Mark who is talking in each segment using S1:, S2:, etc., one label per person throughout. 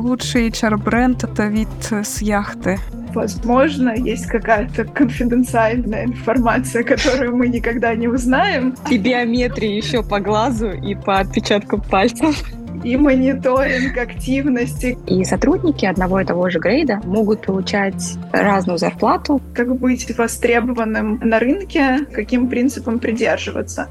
S1: лучший HR-бренд — это вид с яхты.
S2: Возможно, есть какая-то конфиденциальная информация, которую мы никогда не узнаем.
S3: И биометрия еще по глазу и по отпечаткам пальцев
S2: и мониторинг активности.
S3: И сотрудники одного и того же грейда могут получать разную зарплату.
S2: Как быть востребованным на рынке, каким принципам придерживаться.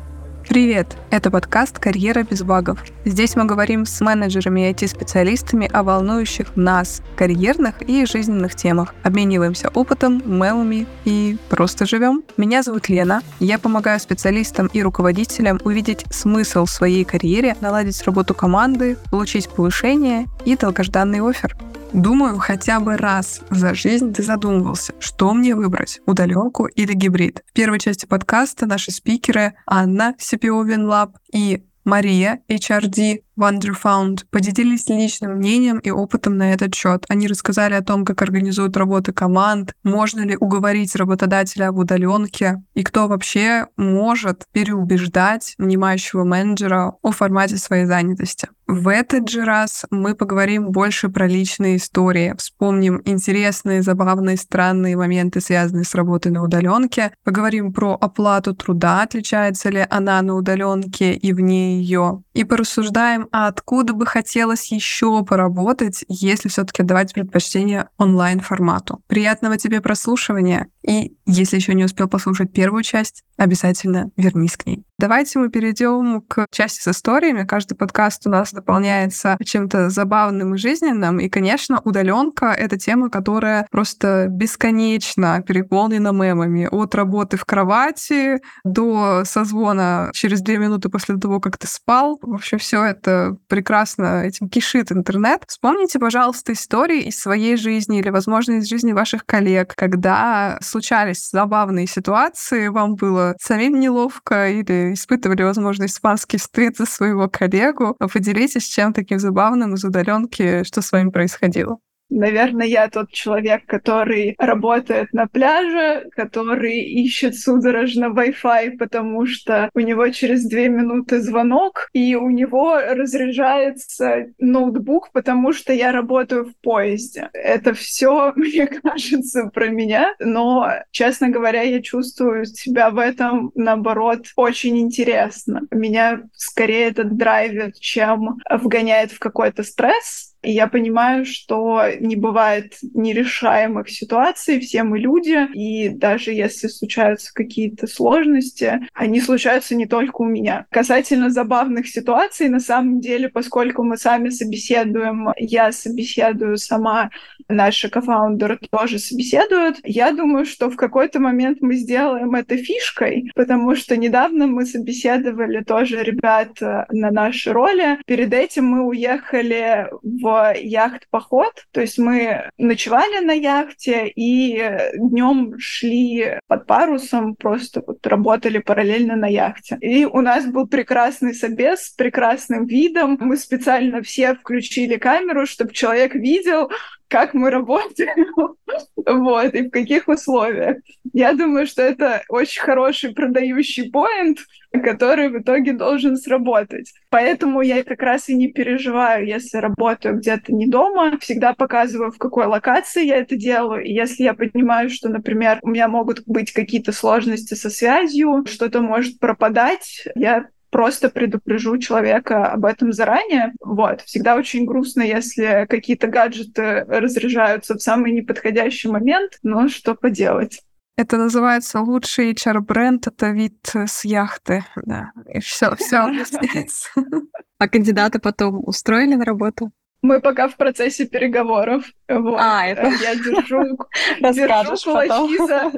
S1: Привет! Это подкаст «Карьера без багов». Здесь мы говорим с менеджерами и IT-специалистами о волнующих нас карьерных и жизненных темах. Обмениваемся опытом, мемами и просто живем. Меня зовут Лена. Я помогаю специалистам и руководителям увидеть смысл в своей карьере, наладить работу команды, получить повышение и долгожданный офер. Думаю, хотя бы раз за жизнь ты задумывался, что мне выбрать, удаленку или гибрид. В первой части подкаста наши спикеры Анна, CPO WinLab и Мария, HRD, Wonderfound поделились личным мнением и опытом на этот счет. Они рассказали о том, как организуют работы команд, можно ли уговорить работодателя об удаленке и кто вообще может переубеждать нанимающего менеджера о формате своей занятости. В этот же раз мы поговорим больше про личные истории, вспомним интересные, забавные, странные моменты, связанные с работой на удаленке, поговорим про оплату труда, отличается ли она на удаленке и вне ее, и порассуждаем откуда бы хотелось еще поработать, если все-таки отдавать предпочтение онлайн-формату. Приятного тебе прослушивания. И если еще не успел послушать первую часть, обязательно вернись к ней. Давайте мы перейдем к части с историями. Каждый подкаст у нас дополняется чем-то забавным и жизненным. И, конечно, удаленка — это тема, которая просто бесконечно переполнена мемами. От работы в кровати до созвона через две минуты после того, как ты спал. В общем, все это прекрасно этим кишит интернет. Вспомните, пожалуйста, истории из своей жизни или, возможно, из жизни ваших коллег, когда случались забавные ситуации, вам было самим неловко или испытывали возможность испанский стыд за своего коллегу. Поделитесь чем таким забавным из удаленки, что с вами происходило.
S2: Наверное, я тот человек, который работает на пляже, который ищет судорожно Wi-Fi, потому что у него через две минуты звонок, и у него разряжается ноутбук, потому что я работаю в поезде. Это все, мне кажется, про меня, но, честно говоря, я чувствую себя в этом, наоборот, очень интересно. Меня скорее это драйвит, чем вгоняет в какой-то стресс, и я понимаю, что не бывает нерешаемых ситуаций, все мы люди, и даже если случаются какие-то сложности, они случаются не только у меня. Касательно забавных ситуаций, на самом деле, поскольку мы сами собеседуем, я собеседую сама, наши кофаундеры тоже собеседуют, я думаю, что в какой-то момент мы сделаем это фишкой, потому что недавно мы собеседовали тоже ребят э, на наши роли. Перед этим мы уехали в яхт-поход. То есть мы ночевали на яхте и днем шли под парусом, просто вот работали параллельно на яхте. И у нас был прекрасный собес с прекрасным видом. Мы специально все включили камеру, чтобы человек видел, как мы работаем, вот, и в каких условиях. Я думаю, что это очень хороший продающий поинт, который в итоге должен сработать. Поэтому я как раз и не переживаю, если работаю где-то не дома, всегда показываю, в какой локации я это делаю. И если я понимаю, что, например, у меня могут быть какие-то сложности со связью, что-то может пропадать, я просто предупрежу человека об этом заранее. Вот. Всегда очень грустно, если какие-то гаджеты разряжаются в самый неподходящий момент, но что поделать.
S1: Это называется лучший HR-бренд, это вид с яхты. Да, и все, все
S3: А кандидаты потом устроили на работу?
S2: Мы пока в процессе переговоров. Вот. А, это... Я держу, держу, кулачки за,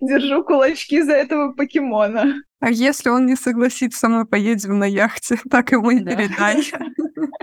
S2: держу кулачки за этого покемона.
S1: А если он не согласится, мы поедем на яхте, так ему и да. передай.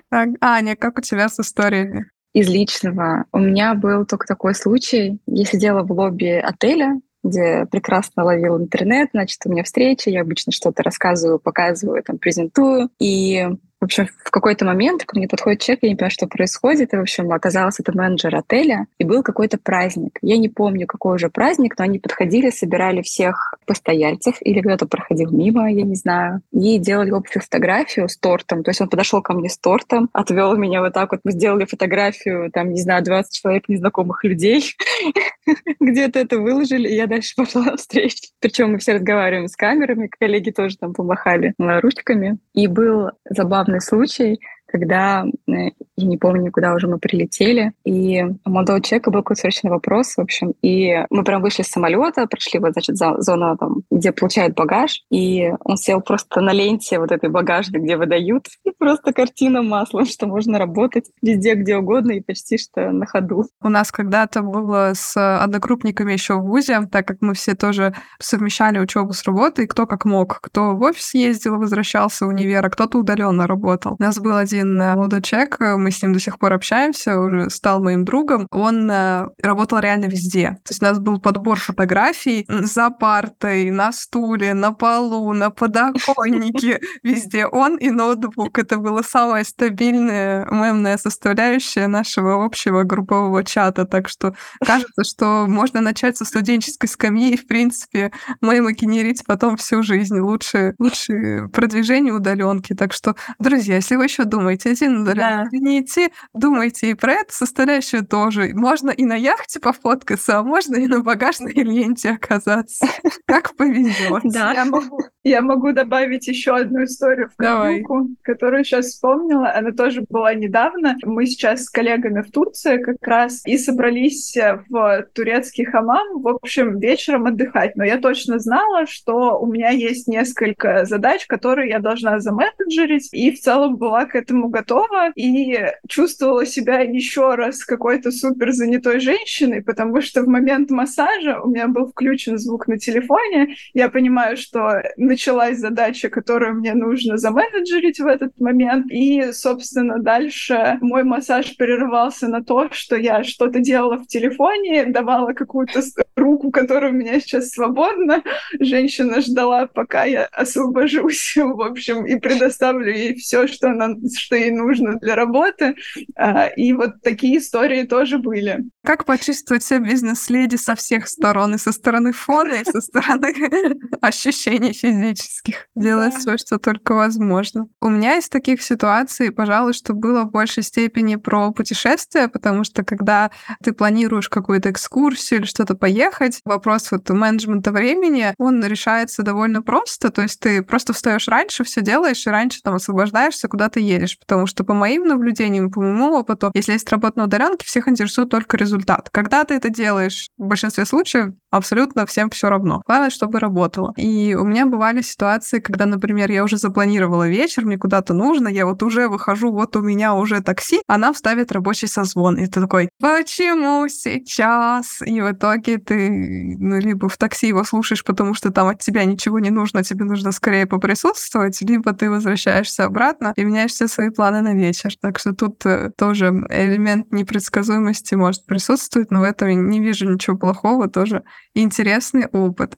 S1: Так, Аня, как у тебя с историями?
S3: Из личного. У меня был только такой случай. Я сидела в лобби отеля, где прекрасно ловил интернет, значит, у меня встреча, я обычно что-то рассказываю, показываю, там, презентую. И В общем, в какой-то момент ко мне подходит человек, я не понимаю, что происходит. И, в общем, оказалось, это менеджер отеля. И был какой-то праздник. Я не помню, какой уже праздник, но они подходили, собирали всех постояльцев, или кто-то проходил мимо, я не знаю, и делали общую фотографию с тортом. То есть он подошел ко мне с тортом, отвел меня вот так вот. Мы сделали фотографию, там, не знаю, 20 человек незнакомых людей. Где-то это выложили, и я дальше пошла на встречу. Причем мы все разговариваем с камерами, коллеги тоже там помахали ручками. И был забавный случай, когда, э, я не помню, куда уже мы прилетели, и у молодого человека был какой-то срочный вопрос, в общем, и мы прям вышли с самолета, прошли вот, значит, за зону, там, где получают багаж, и он сел просто на ленте вот этой багажной, где выдают, и просто картина маслом, что можно работать везде, где угодно, и почти что на ходу.
S1: У нас когда-то было с однокрупниками еще в ВУЗе, так как мы все тоже совмещали учебу с работой, кто как мог, кто в офис ездил, возвращался в универ, а кто-то удаленно работал. У нас был один один э, молодой человек, э, мы с ним до сих пор общаемся, уже стал моим другом. Он э, работал реально везде. То есть у нас был подбор фотографий за партой, на стуле, на полу, на подоконнике, везде он и ноутбук. Это была самая стабильная мемная составляющая нашего общего группового чата. Так что кажется, что можно начать со студенческой скамьи и, в принципе, мемы генерить потом всю жизнь. Лучше, лучше продвижение удаленки. Так что, друзья, если вы еще думаете, думаете, один да. не идти, думайте и про эту составляющую тоже. Можно и на яхте пофоткаться, а можно и на багажной ленте оказаться. Как повезет.
S2: Да. Я могу, я могу добавить еще одну историю в картинку, которую сейчас вспомнила. Она тоже была недавно. Мы сейчас с коллегами в Турции как раз и собрались в турецкий хамам, в общем, вечером отдыхать. Но я точно знала, что у меня есть несколько задач, которые я должна заменеджерить, и в целом была к этому готова и чувствовала себя еще раз какой-то супер занятой женщиной, потому что в момент массажа у меня был включен звук на телефоне. Я понимаю, что началась задача, которую мне нужно заменеджерить в этот момент. И, собственно, дальше мой массаж прерывался на то, что я что-то делала в телефоне, давала какую-то руку, которая у меня сейчас свободна. Женщина ждала, пока я освобожусь, в общем, и предоставлю ей все, что она, что ей нужно для работы. А, и вот такие истории тоже были.
S1: Как почувствовать себя бизнес-леди со всех сторон? И со стороны фона, и со стороны ощущений физических. Делать все, что только возможно. У меня из таких ситуаций, пожалуй, что было в большей степени про путешествия, потому что когда ты планируешь какую-то экскурсию или что-то поехать, вопрос вот менеджмента времени, он решается довольно просто. То есть ты просто встаешь раньше, все делаешь, и раньше там освобождаешься, куда ты едешь. Потому что по моим наблюдениям, по моему опыту, если есть работа на удаленке, всех интересует только результат. Когда ты это делаешь, в большинстве случаев абсолютно всем все равно. Главное, чтобы работало. И у меня бывали ситуации, когда, например, я уже запланировала вечер, мне куда-то нужно, я вот уже выхожу, вот у меня уже такси, она вставит рабочий созвон. И ты такой, почему сейчас? И в итоге ты ну, либо в такси его слушаешь, потому что там от тебя ничего не нужно, тебе нужно скорее поприсутствовать, либо ты возвращаешься обратно и меняешь все свои планы на вечер. Так что тут э, тоже элемент непредсказуемости может присутствовать, но в этом не вижу ничего плохого, тоже интересный опыт.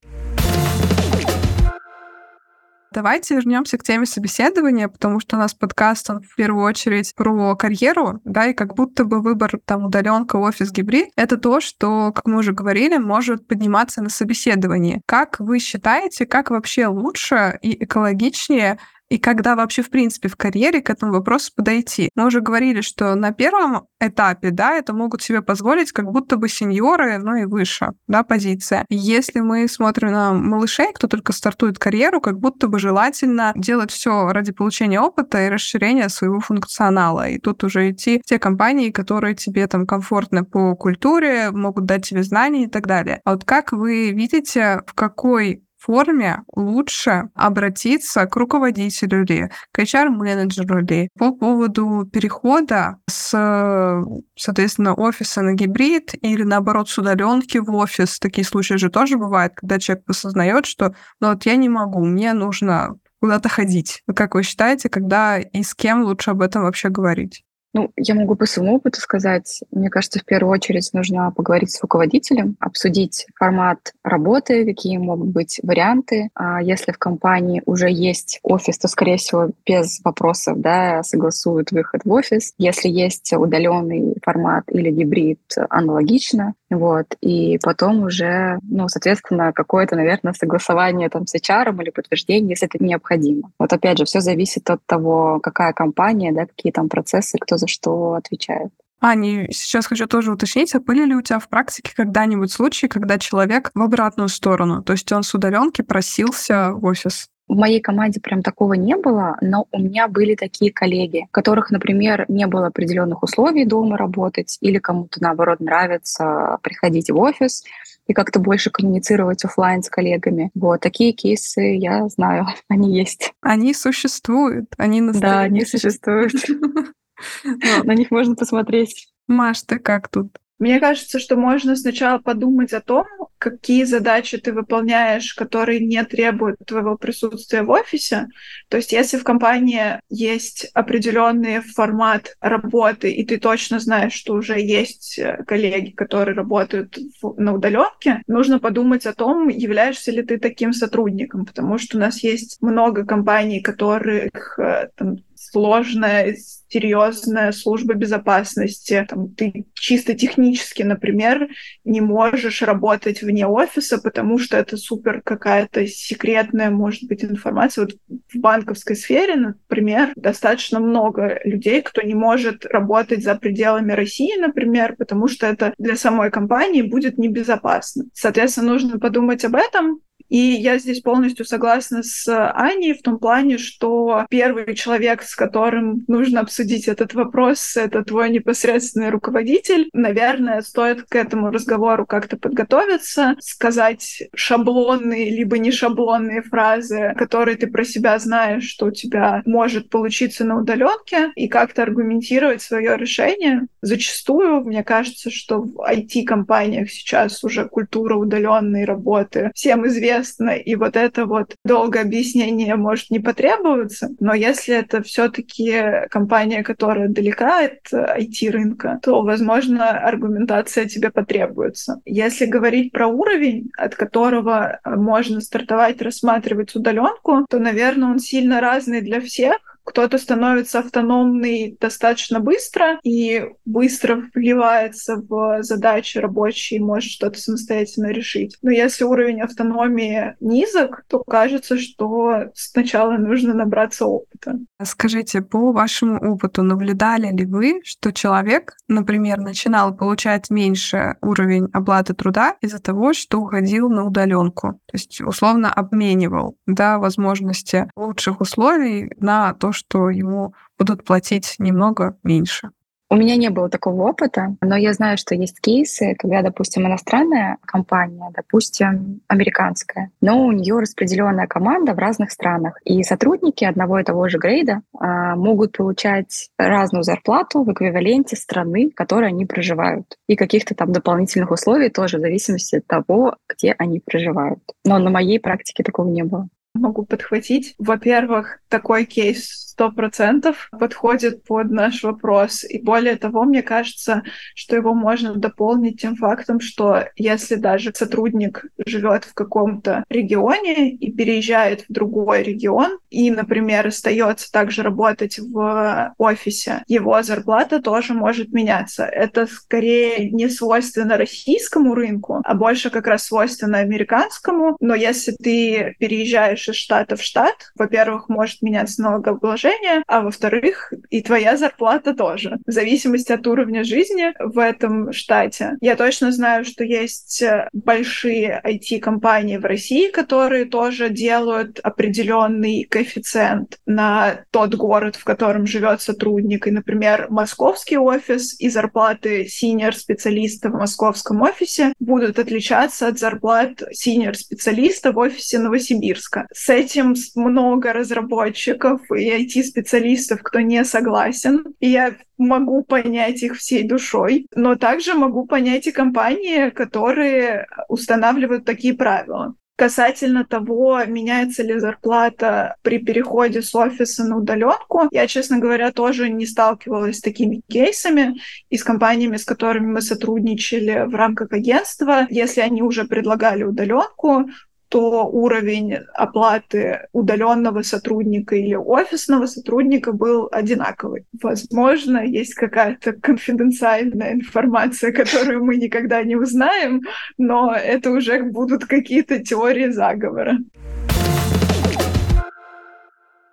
S1: Давайте вернемся к теме собеседования, потому что у нас подкаст, он в первую очередь про карьеру, да, и как будто бы выбор там удаленка, офис, гибрид — это то, что, как мы уже говорили, может подниматься на собеседовании. Как вы считаете, как вообще лучше и экологичнее и когда вообще, в принципе, в карьере к этому вопросу подойти. Мы уже говорили, что на первом этапе, да, это могут себе позволить как будто бы сеньоры, ну и выше, да, позиция. Если мы смотрим на малышей, кто только стартует карьеру, как будто бы желательно делать все ради получения опыта и расширения своего функционала. И тут уже идти в те компании, которые тебе там комфортны по культуре, могут дать тебе знания и так далее. А вот как вы видите, в какой форме лучше обратиться к руководителю ли, к HR-менеджеру ли по поводу перехода с, соответственно, офиса на гибрид или, наоборот, с удаленки в офис. Такие случаи же тоже бывают, когда человек осознает, что ну вот я не могу, мне нужно куда-то ходить. Как вы считаете, когда и с кем лучше об этом вообще говорить?
S3: Ну, я могу по своему опыту сказать, мне кажется, в первую очередь нужно поговорить с руководителем, обсудить формат работы, какие могут быть варианты. А если в компании уже есть офис, то, скорее всего, без вопросов да, согласуют выход в офис. Если есть удаленный формат или гибрид, аналогично. Вот. И потом уже, ну, соответственно, какое-то, наверное, согласование там с HR или подтверждение, если это необходимо. Вот опять же, все зависит от того, какая компания, да, какие там процессы, кто за что отвечает.
S1: Аня, сейчас хочу тоже уточнить, а были ли у тебя в практике когда-нибудь случаи, когда человек в обратную сторону, то есть он с удаленки просился в офис?
S3: В моей команде прям такого не было, но у меня были такие коллеги, у которых, например, не было определенных условий дома работать, или кому-то, наоборот, нравится приходить в офис и как-то больше коммуницировать офлайн с коллегами. Вот такие кейсы я знаю, они есть.
S1: Они существуют, они
S3: Да, они существуют. На них можно посмотреть.
S1: Маш, ты как тут?
S2: Мне кажется, что можно сначала подумать о том, какие задачи ты выполняешь, которые не требуют твоего присутствия в офисе. То есть если в компании есть определенный формат работы, и ты точно знаешь, что уже есть э, коллеги, которые работают на удаленке, нужно подумать о том, являешься ли ты таким сотрудником, потому что у нас есть много компаний, которых э, там, сложная, серьезная служба безопасности. Там, ты чисто технически, например, не можешь работать вне офиса, потому что это супер какая-то секретная, может быть, информация. Вот в банковской сфере, например, достаточно много людей, кто не может работать за пределами России, например, потому что это для самой компании будет небезопасно. Соответственно, нужно подумать об этом, и я здесь полностью согласна с Аней в том плане, что первый человек, с которым нужно обсудить этот вопрос, это твой непосредственный руководитель. Наверное, стоит к этому разговору как-то подготовиться, сказать шаблонные либо не шаблонные фразы, которые ты про себя знаешь, что у тебя может получиться на удаленке, и как-то аргументировать свое решение. Зачастую, мне кажется, что в IT-компаниях сейчас уже культура удаленной работы всем известна, интересно, и вот это вот долгое объяснение может не потребоваться, но если это все-таки компания, которая далека от IT-рынка, то, возможно, аргументация тебе потребуется. Если говорить про уровень, от которого можно стартовать рассматривать удаленку, то, наверное, он сильно разный для всех, кто-то становится автономный достаточно быстро и быстро вливается в задачи рабочие, может что-то самостоятельно решить. Но если уровень автономии низок, то кажется, что сначала нужно набраться опыта.
S1: Скажите, по вашему опыту, наблюдали ли вы, что человек, например, начинал получать меньше уровень оплаты труда из-за того, что уходил на удаленку? То есть, условно, обменивал да, возможности лучших условий на то, что ему будут платить немного меньше.
S3: У меня не было такого опыта, но я знаю, что есть кейсы, когда, допустим, иностранная компания, допустим, американская, но у нее распределенная команда в разных странах, и сотрудники одного и того же грейда а, могут получать разную зарплату в эквиваленте страны, в которой они проживают, и каких-то там дополнительных условий тоже в зависимости от того, где они проживают. Но на моей практике такого не было
S2: могу подхватить. Во-первых, такой кейс сто процентов подходит под наш вопрос. И более того, мне кажется, что его можно дополнить тем фактом, что если даже сотрудник живет в каком-то регионе и переезжает в другой регион, и, например, остается также работать в офисе, его зарплата тоже может меняться. Это скорее не свойственно российскому рынку, а больше как раз свойственно американскому. Но если ты переезжаешь из штата в штат, во-первых, может меняться налогообложение, а во-вторых, и твоя зарплата тоже, в зависимости от уровня жизни в этом штате. Я точно знаю, что есть э, большие IT-компании в России, которые тоже делают определенный коэффициент на тот город, в котором живет сотрудник. И, например, московский офис и зарплаты синьор-специалиста в московском офисе будут отличаться от зарплат синьор-специалиста в офисе Новосибирска. С этим много разработчиков и IT найти специалистов, кто не согласен. И я могу понять их всей душой, но также могу понять и компании, которые устанавливают такие правила. Касательно того, меняется ли зарплата при переходе с офиса на удаленку, я, честно говоря, тоже не сталкивалась с такими кейсами и с компаниями, с которыми мы сотрудничали в рамках агентства. Если они уже предлагали удаленку, то уровень оплаты удаленного сотрудника или офисного сотрудника был одинаковый. Возможно, есть какая-то конфиденциальная информация, которую мы никогда не узнаем, но это уже будут какие-то теории заговора.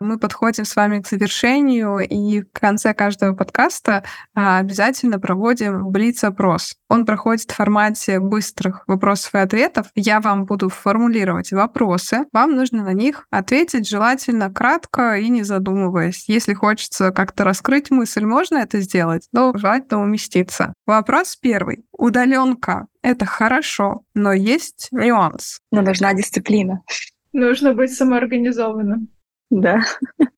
S1: Мы подходим с вами к завершению, и в конце каждого подкаста а, обязательно проводим блиц-опрос. Он проходит в формате быстрых вопросов и ответов. Я вам буду формулировать вопросы. Вам нужно на них ответить желательно кратко и не задумываясь. Если хочется как-то раскрыть мысль, можно это сделать, но желательно уместиться. Вопрос первый. Удаленка — это хорошо, но есть нюанс.
S3: Но нужна дисциплина.
S2: Нужно быть самоорганизованным.
S3: Да.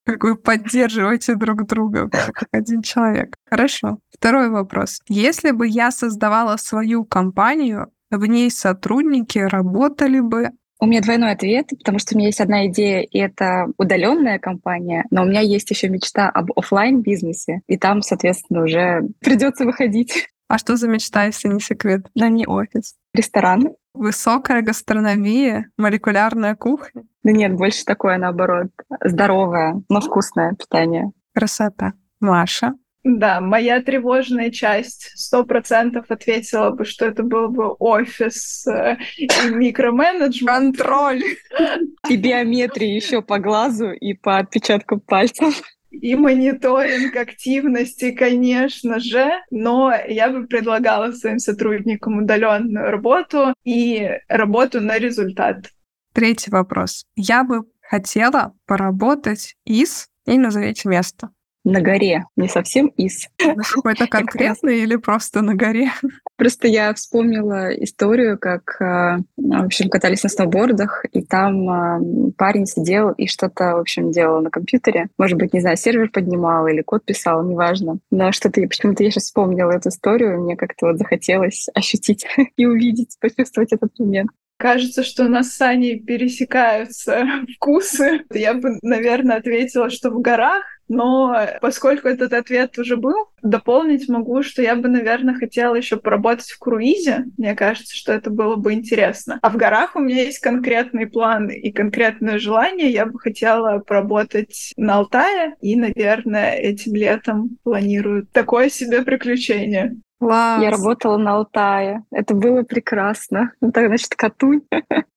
S1: Как вы поддерживаете друг друга, как один человек. Хорошо. Второй вопрос. Если бы я создавала свою компанию, в ней сотрудники работали бы
S3: у меня двойной ответ, потому что у меня есть одна идея, и это удаленная компания, но у меня есть еще мечта об офлайн бизнесе, и там, соответственно, уже придется выходить.
S1: А что за мечта, если не секрет?
S3: Но не офис. Ресторан.
S1: Высокая гастрономия, молекулярная кухня.
S3: Да нет, больше такое, наоборот, здоровое, но вкусное питание.
S1: Красота. Маша?
S2: Да, моя тревожная часть сто процентов ответила бы, что это был бы офис э, и микроменеджмент.
S1: Контроль.
S3: И биометрия еще по глазу и по отпечатку пальцев
S2: и мониторинг активности, конечно же, но я бы предлагала своим сотрудникам удаленную работу и работу на результат.
S1: Третий вопрос. Я бы хотела поработать из и назовите место
S3: на горе, не совсем из.
S1: Какой-то конкретный или просто на горе?
S3: Просто я вспомнила историю, как, э, в общем, катались на сноубордах, и там э, парень сидел и что-то, в общем, делал на компьютере. Может быть, не знаю, сервер поднимал или код писал, неважно. Но что-то, почему-то я сейчас вспомнила эту историю, мне как-то вот захотелось ощутить и увидеть, почувствовать этот момент.
S2: Кажется, что у нас с Аней пересекаются вкусы. Я бы, наверное, ответила, что в горах, но поскольку этот ответ уже был, дополнить могу, что я бы, наверное, хотела еще поработать в круизе. Мне кажется, что это было бы интересно. А в горах у меня есть конкретный план и конкретное желание. Я бы хотела поработать на Алтае и, наверное, этим летом планирую такое себе приключение.
S3: Класс. Я работала на Алтае. Это было прекрасно. Это, значит, Катунь.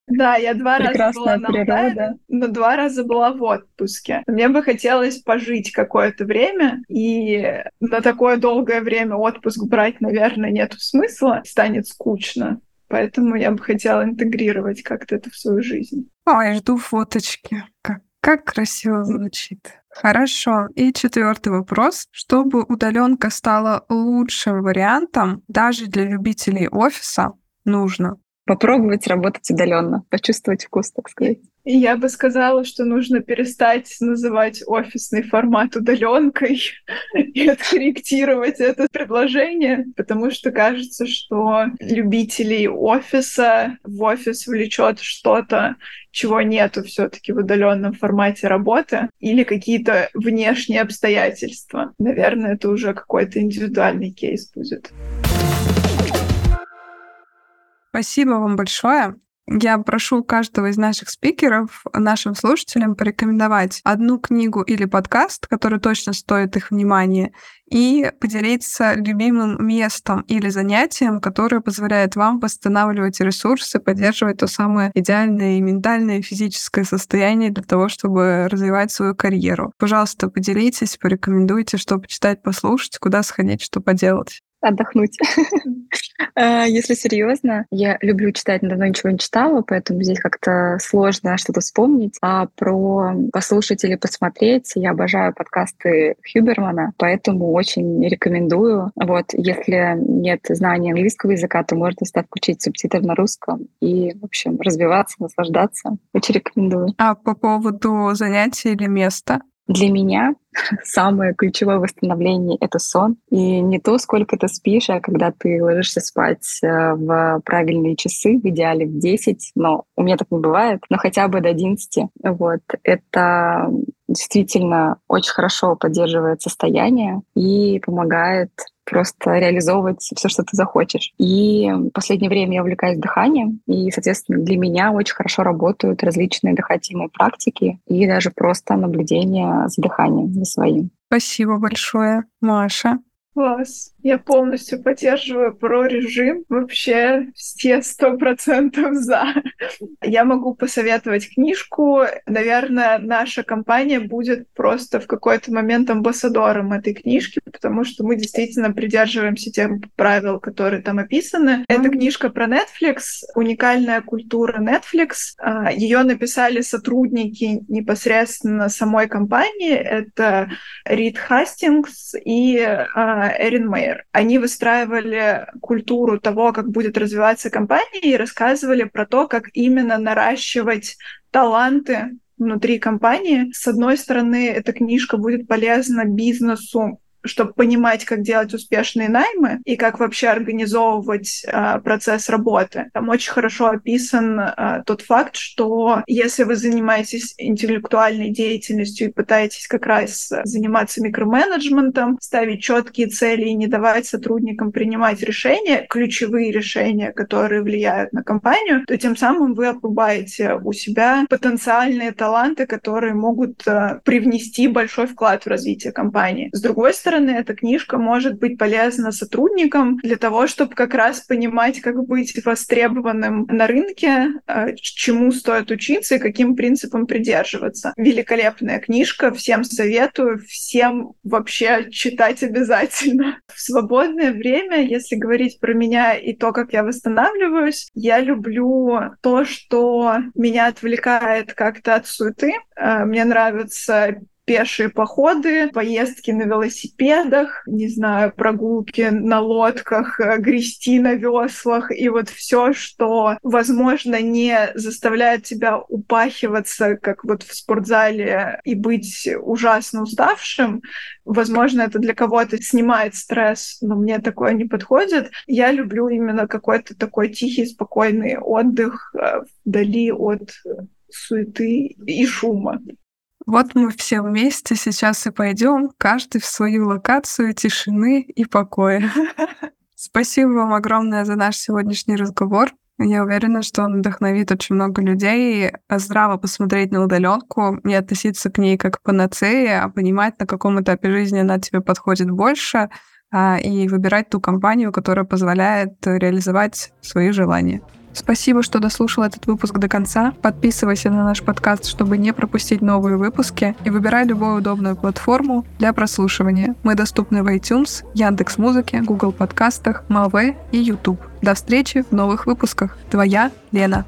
S2: Да, я два раза была на Алтае, но два раза была в отпуске. Мне бы хотелось пожить какое-то время, и на такое долгое время отпуск брать, наверное, нет смысла, станет скучно. Поэтому я бы хотела интегрировать как-то это в свою жизнь.
S1: Ой, жду фоточки. Как, как красиво звучит. Хорошо. И четвертый вопрос. Чтобы удаленка стала лучшим вариантом даже для любителей офиса, нужно
S3: попробовать работать удаленно, почувствовать вкус, так сказать.
S2: Я бы сказала, что нужно перестать называть офисный формат удаленкой и откорректировать это предложение, потому что кажется, что любителей офиса в офис влечет что-то, чего нету все-таки в удаленном формате работы, или какие-то внешние обстоятельства. Наверное, это уже какой-то индивидуальный кейс будет.
S1: Спасибо вам большое. Я прошу каждого из наших спикеров нашим слушателям порекомендовать одну книгу или подкаст, который точно стоит их внимания, и поделиться любимым местом или занятием, которое позволяет вам восстанавливать ресурсы, поддерживать то самое идеальное и ментальное, и физическое состояние для того, чтобы развивать свою карьеру. Пожалуйста, поделитесь, порекомендуйте, что почитать, послушать, куда сходить, что поделать
S3: отдохнуть. Э, если серьезно, я люблю читать, но давно ничего не читала, поэтому здесь как-то сложно что-то вспомнить. А про послушать или посмотреть я обожаю подкасты Хюбермана, поэтому очень рекомендую. Вот, если нет знания английского языка, то можно всегда включить субтитры на русском и, в общем, развиваться, наслаждаться. Очень рекомендую.
S1: А по поводу занятий или места?
S3: Для меня самое ключевое восстановление — это сон. И не то, сколько ты спишь, а когда ты ложишься спать э, в правильные часы, в идеале в 10, но у меня так не бывает, но хотя бы до 11. Вот. Это действительно очень хорошо поддерживает состояние и помогает просто реализовывать все, что ты захочешь. И в последнее время я увлекаюсь дыханием, и, соответственно, для меня очень хорошо работают различные дыхательные практики и даже просто наблюдение за дыханием, за своим.
S1: Спасибо большое, Маша.
S2: Класс. Я полностью поддерживаю про режим. Вообще все сто процентов за. Я могу посоветовать книжку. Наверное, наша компания будет просто в какой-то момент амбассадором этой книжки, потому что мы действительно придерживаемся тех правил, которые там описаны. Это книжка про Netflix, уникальная культура Netflix. А, Ее написали сотрудники непосредственно самой компании. Это Рид Хастингс и а, Эрин Мейер. Они выстраивали культуру того, как будет развиваться компания, и рассказывали про то, как именно наращивать таланты внутри компании. С одной стороны, эта книжка будет полезна бизнесу чтобы понимать, как делать успешные наймы и как вообще организовывать э, процесс работы. Там очень хорошо описан э, тот факт, что если вы занимаетесь интеллектуальной деятельностью и пытаетесь как раз заниматься микроменеджментом, ставить четкие цели и не давать сотрудникам принимать решения, ключевые решения, которые влияют на компанию, то тем самым вы обрубаете у себя потенциальные таланты, которые могут э, привнести большой вклад в развитие компании. С другой стороны, стороны, эта книжка может быть полезна сотрудникам для того, чтобы как раз понимать, как быть востребованным на рынке, э, чему стоит учиться и каким принципам придерживаться. Великолепная книжка, всем советую, всем вообще читать обязательно. В свободное время, если говорить про меня и то, как я восстанавливаюсь, я люблю то, что меня отвлекает как-то от суеты. Э, мне нравится пешие походы, поездки на велосипедах, не знаю, прогулки на лодках, э, грести на веслах и вот все, что, возможно, не заставляет тебя упахиваться, как вот в спортзале, и быть ужасно уставшим. Возможно, это для кого-то снимает стресс, но мне такое не подходит. Я люблю именно какой-то такой тихий, спокойный отдых э, вдали от суеты и шума.
S1: Вот мы все вместе сейчас и пойдем, каждый в свою локацию тишины и покоя. Спасибо вам огромное за наш сегодняшний разговор. Я уверена, что он вдохновит очень много людей здраво посмотреть на удаленку, не относиться к ней как к панацее, а понимать, на каком этапе жизни она тебе подходит больше, а, и выбирать ту компанию, которая позволяет реализовать свои желания. Спасибо, что дослушал этот выпуск до конца. Подписывайся на наш подкаст, чтобы не пропустить новые выпуски, и выбирай любую удобную платформу для прослушивания. Мы доступны в iTunes, Яндекс Музыке, Google подкастах, Маве и YouTube. До встречи в новых выпусках. Твоя Лена.